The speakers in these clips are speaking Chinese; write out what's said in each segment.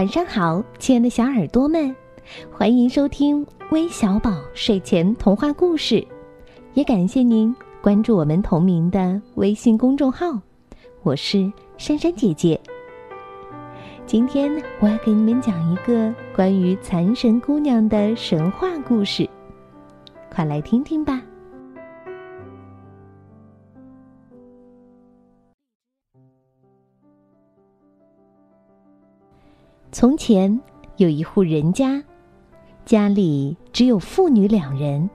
晚上好，亲爱的小耳朵们，欢迎收听微小宝睡前童话故事，也感谢您关注我们同名的微信公众号。我是珊珊姐姐。今天我要给你们讲一个关于残神姑娘的神话故事，快来听听吧。从前有一户人家，家里只有父女两人。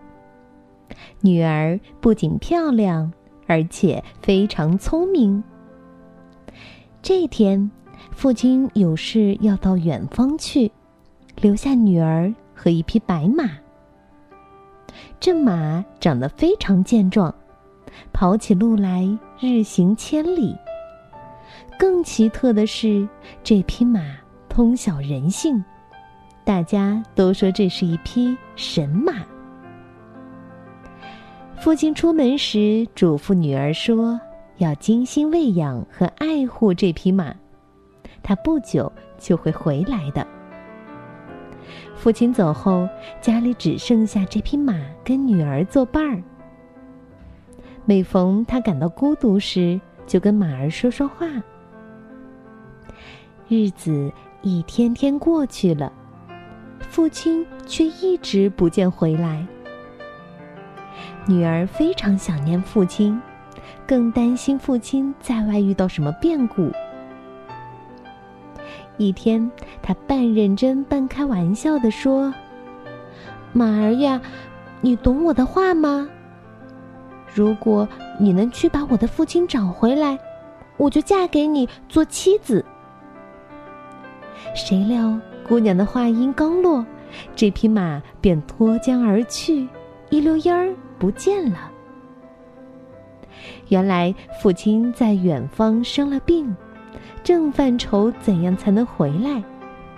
女儿不仅漂亮，而且非常聪明。这天，父亲有事要到远方去，留下女儿和一匹白马。这马长得非常健壮，跑起路来日行千里。更奇特的是，这匹马。通晓人性，大家都说这是一匹神马。父亲出门时嘱咐女儿说：“要精心喂养和爱护这匹马，它不久就会回来的。”父亲走后，家里只剩下这匹马跟女儿作伴儿。每逢他感到孤独时，就跟马儿说说话。日子。一天天过去了，父亲却一直不见回来。女儿非常想念父亲，更担心父亲在外遇到什么变故。一天，她半认真半开玩笑的说：“马儿呀，你懂我的话吗？如果你能去把我的父亲找回来，我就嫁给你做妻子。”谁料姑娘的话音刚落，这匹马便脱缰而去，一溜烟儿不见了。原来父亲在远方生了病，正犯愁怎样才能回来，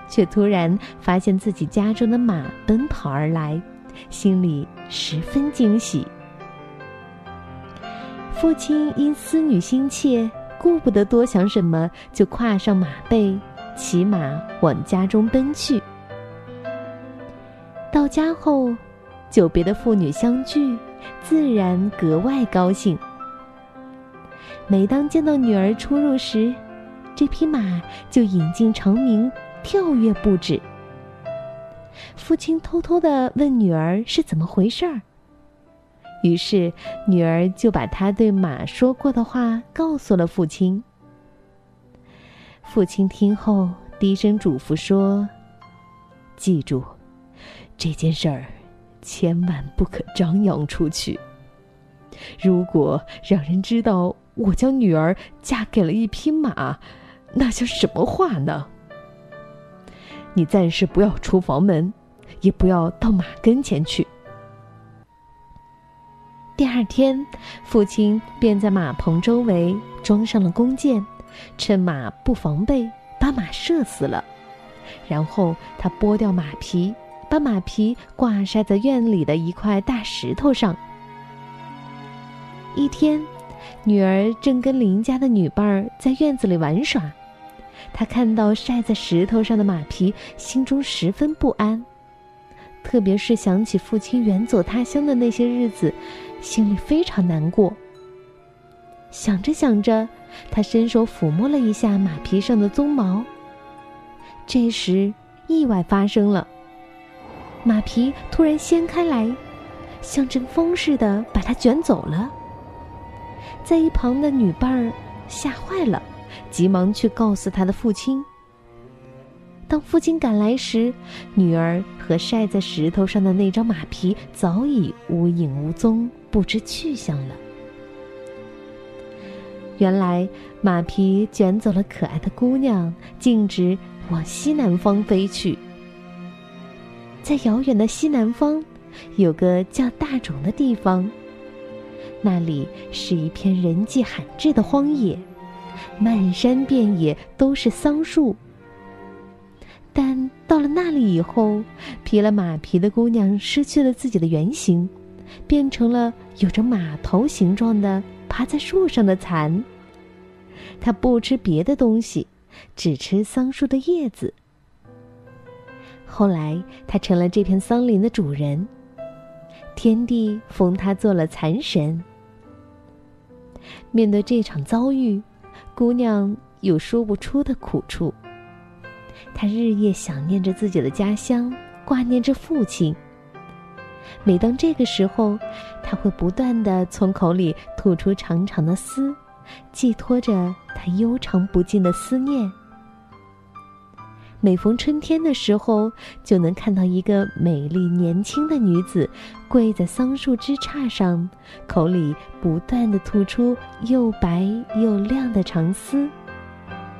却突然发现自己家中的马奔跑而来，心里十分惊喜。父亲因思女心切，顾不得多想什么，就跨上马背。骑马往家中奔去。到家后，久别的父女相聚，自然格外高兴。每当见到女儿出入时，这匹马就引进长鸣，跳跃不止。父亲偷偷的问女儿是怎么回事儿，于是女儿就把她对马说过的话告诉了父亲。父亲听后低声嘱咐说：“记住，这件事儿千万不可张扬出去。如果让人知道我将女儿嫁给了一匹马，那叫什么话呢？你暂时不要出房门，也不要到马跟前去。”第二天，父亲便在马棚周围装上了弓箭。趁马不防备，把马射死了。然后他剥掉马皮，把马皮挂晒在院里的一块大石头上。一天，女儿正跟邻家的女伴儿在院子里玩耍，她看到晒在石头上的马皮，心中十分不安。特别是想起父亲远走他乡的那些日子，心里非常难过。想着想着。他伸手抚摸了一下马皮上的鬃毛。这时，意外发生了，马皮突然掀开来，像阵风似的把它卷走了。在一旁的女伴儿吓坏了，急忙去告诉他的父亲。当父亲赶来时，女儿和晒在石头上的那张马皮早已无影无踪，不知去向了。原来马皮卷走了可爱的姑娘，径直往西南方飞去。在遥远的西南方，有个叫大冢的地方。那里是一片人迹罕至的荒野，漫山遍野都是桑树。但到了那里以后，披了马皮的姑娘失去了自己的原形，变成了有着马头形状的。爬在树上的蚕，它不吃别的东西，只吃桑树的叶子，后来他成了这片桑林的主人，天地封他做了蚕神。面对这场遭遇，姑娘有说不出的苦处。她日夜想念着自己的家乡，挂念着父亲。每当这个时候，她会不断的从口里吐出长长的丝，寄托着她悠长不尽的思念。每逢春天的时候，就能看到一个美丽年轻的女子跪在桑树枝杈上，口里不断的吐出又白又亮的长丝，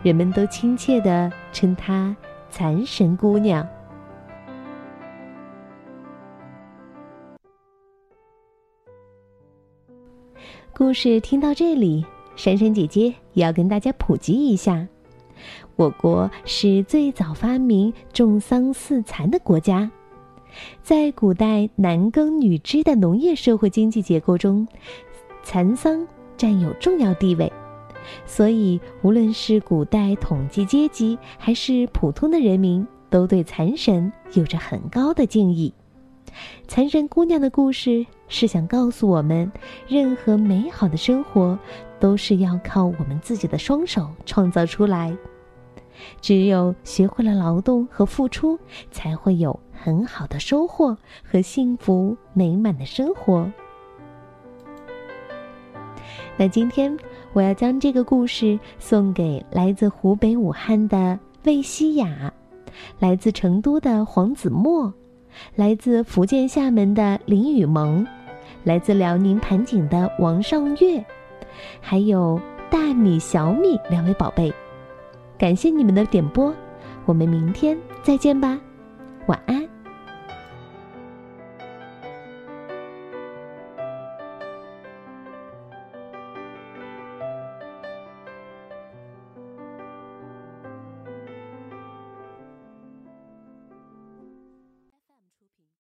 人们都亲切的称她“蚕神姑娘”。故事听到这里，珊珊姐姐也要跟大家普及一下。我国是最早发明种桑饲蚕的国家，在古代男耕女织的农业社会经济结构中，蚕桑占有重要地位，所以无论是古代统计阶级还是普通的人民，都对蚕神有着很高的敬意。蚕神姑娘的故事是想告诉我们，任何美好的生活都是要靠我们自己的双手创造出来。只有学会了劳动和付出，才会有很好的收获和幸福美满的生活。那今天我要将这个故事送给来自湖北武汉的魏希雅，来自成都的黄子墨，来自福建厦门的林雨萌，来自辽宁盘锦的王尚月，还有大米、小米两位宝贝。感谢你们的点播，我们明天再见吧，晚安。